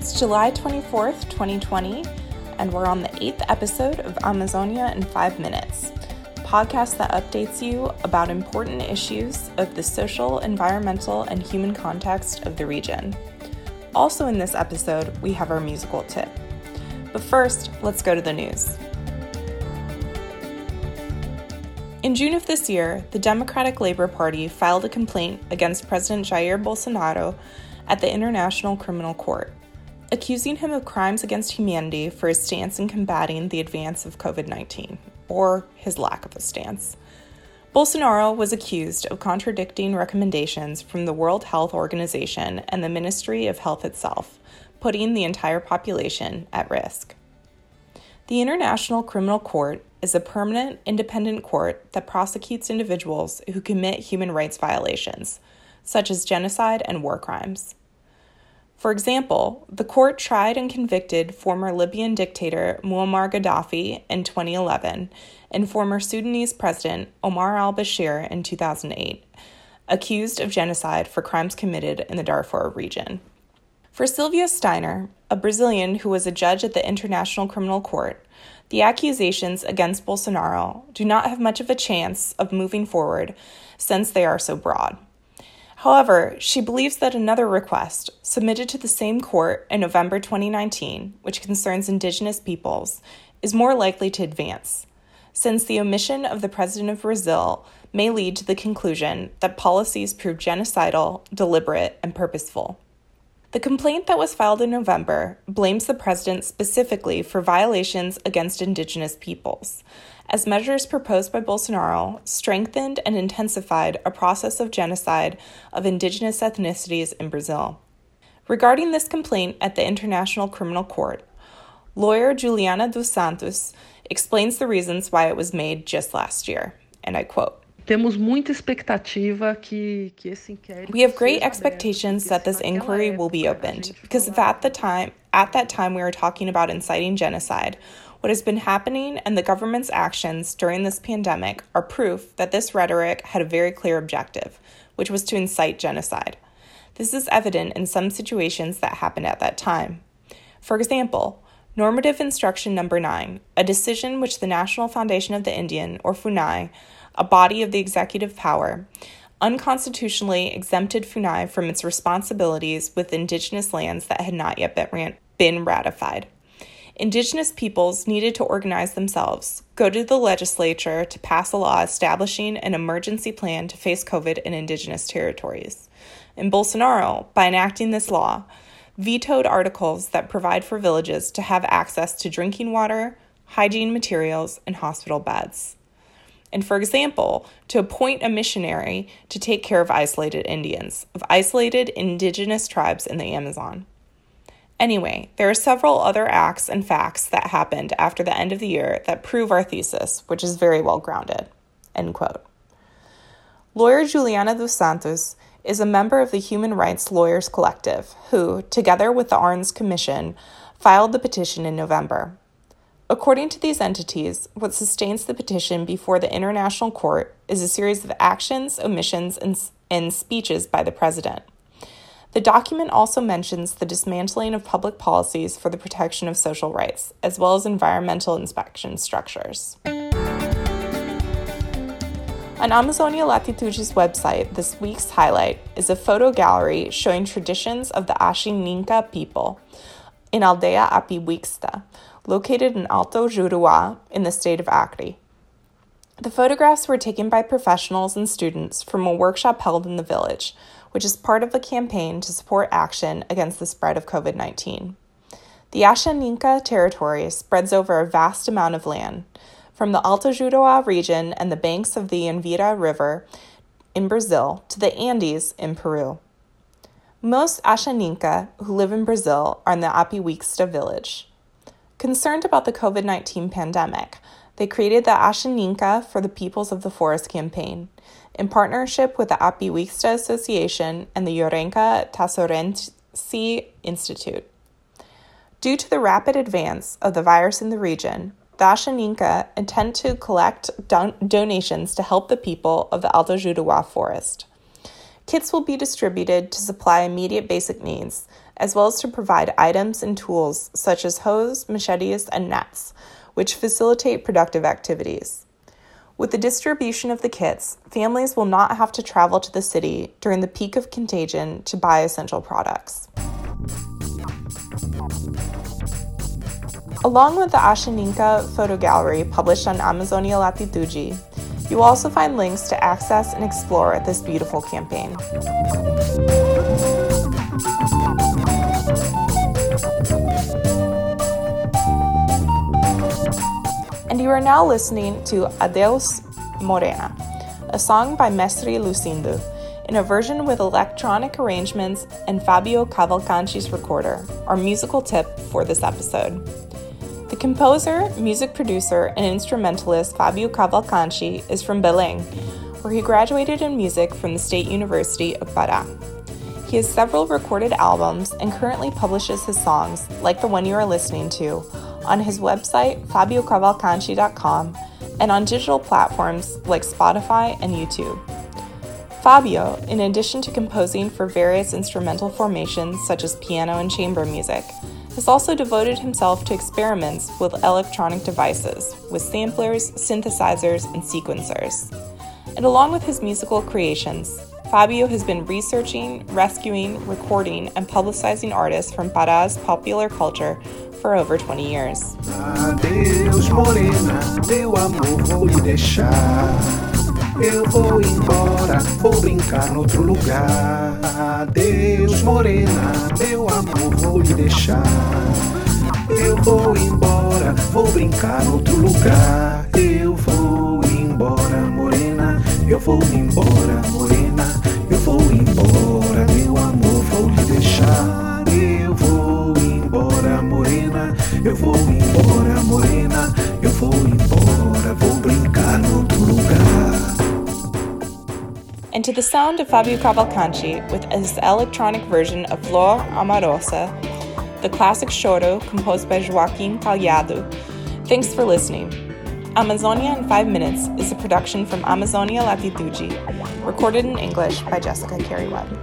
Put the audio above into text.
It's July 24th, 2020, and we're on the eighth episode of Amazonia in Five Minutes, a podcast that updates you about important issues of the social, environmental, and human context of the region. Also, in this episode, we have our musical tip. But first, let's go to the news. In June of this year, the Democratic Labour Party filed a complaint against President Jair Bolsonaro at the International Criminal Court, accusing him of crimes against humanity for his stance in combating the advance of COVID 19, or his lack of a stance. Bolsonaro was accused of contradicting recommendations from the World Health Organization and the Ministry of Health itself, putting the entire population at risk. The International Criminal Court is a permanent, independent court that prosecutes individuals who commit human rights violations, such as genocide and war crimes. For example, the court tried and convicted former Libyan dictator Muammar Gaddafi in 2011 and former Sudanese president Omar al Bashir in 2008, accused of genocide for crimes committed in the Darfur region. For Sylvia Steiner, a Brazilian who was a judge at the International Criminal Court, the accusations against Bolsonaro do not have much of a chance of moving forward since they are so broad. However, she believes that another request, submitted to the same court in November 2019, which concerns Indigenous peoples, is more likely to advance, since the omission of the President of Brazil may lead to the conclusion that policies prove genocidal, deliberate, and purposeful. The complaint that was filed in November blames the president specifically for violations against indigenous peoples, as measures proposed by Bolsonaro strengthened and intensified a process of genocide of indigenous ethnicities in Brazil. Regarding this complaint at the International Criminal Court, lawyer Juliana dos Santos explains the reasons why it was made just last year, and I quote temos muita expectativa que, que esse inquérito We have great expectations that this inquiry will be opened because if at the time at that time we were talking about inciting genocide, what has been happening and the government's actions during this pandemic are proof that this rhetoric had a very clear objective, which was to incite genocide. This is evident in some situations that happened at that time. For example, Normative Instruction Number 9, a decision which the National Foundation of the Indian, or FUNAI, a body of the executive power, unconstitutionally exempted FUNAI from its responsibilities with indigenous lands that had not yet been ratified. Indigenous peoples needed to organize themselves, go to the legislature to pass a law establishing an emergency plan to face COVID in indigenous territories. And Bolsonaro, by enacting this law, vetoed articles that provide for villages to have access to drinking water, hygiene materials, and hospital beds and, for example, to appoint a missionary to take care of isolated Indians, of isolated indigenous tribes in the Amazon. Anyway, there are several other acts and facts that happened after the end of the year that prove our thesis, which is very well grounded. End quote. Lawyer Juliana dos Santos is a member of the Human Rights Lawyers Collective, who, together with the ARNS Commission, filed the petition in November. According to these entities, what sustains the petition before the International Court is a series of actions, omissions, and, and speeches by the President. The document also mentions the dismantling of public policies for the protection of social rights, as well as environmental inspection structures. On Amazonia Latitude's website, this week's highlight is a photo gallery showing traditions of the Ashaninka people in Aldea Apiwtxa, located in Alto Juruá in the state of Acre. The photographs were taken by professionals and students from a workshop held in the village, which is part of a campaign to support action against the spread of COVID 19. The Ashaninka territory spreads over a vast amount of land, from the Alto Juruá region and the banks of the Envira River in Brazil to the Andes in Peru. Most Ashaninka who live in Brazil are in the Apiwtxa village. Concerned about the COVID 19 pandemic, they created the Ashaninka for the Peoples of the Forest campaign in partnership with the Apiwtxa Association and the Yorenka Tasorentsi Institute. Due to the rapid advance of the virus in the region, the Ashaninka intend to collect don- donations to help the people of the Alto Juruá forest. Kits will be distributed to supply immediate basic needs, as well as to provide items and tools such as hoes, machetes, and nets, which facilitate productive activities. With the distribution of the kits, families will not have to travel to the city during the peak of contagion to buy essential products. Along with the Ashaninka photo gallery published on Amazonia Latitude, you will also find links to access and explore this beautiful campaign. You are now listening to Adeus Morena, a song by Mestre Lucindo, in a version with electronic arrangements and Fabio Cavalcanti's recorder, our musical tip for this episode. The composer, music producer, and instrumentalist Fabio Cavalcanti is from Belém, where he graduated in music from the State University of Pará. He has several recorded albums and currently publishes his songs, like the one you are listening to, on his website, fabiocavalcanci.com, and on digital platforms like Spotify and YouTube. Fabio, in addition to composing for various instrumental formations such as piano and chamber music, has also devoted himself to experiments with electronic devices, with samplers, synthesizers, and sequencers. And along with his musical creations, Fabio has been researching, rescuing, recording, and publicizing artists from Parás popular culture for over 20 years. Adeus, morena, teu amor vou lhe deixar. Eu vou embora, vou brincar noutro lugar. Adeus, morena, meu amor, vou lhe deixar. Eu vou embora, vou brincar noutro lugar. Eu vou embora, morena, eu vou embora, to the sound of Fabio Cavalcanti with his electronic version of Flor Amorosa, the classic choro composed by Joaquim Callado. Thanks for listening. Amazonia in 5 Minutes is a production from Amazonia Latitude, recorded in English by Jessica Carey Webb.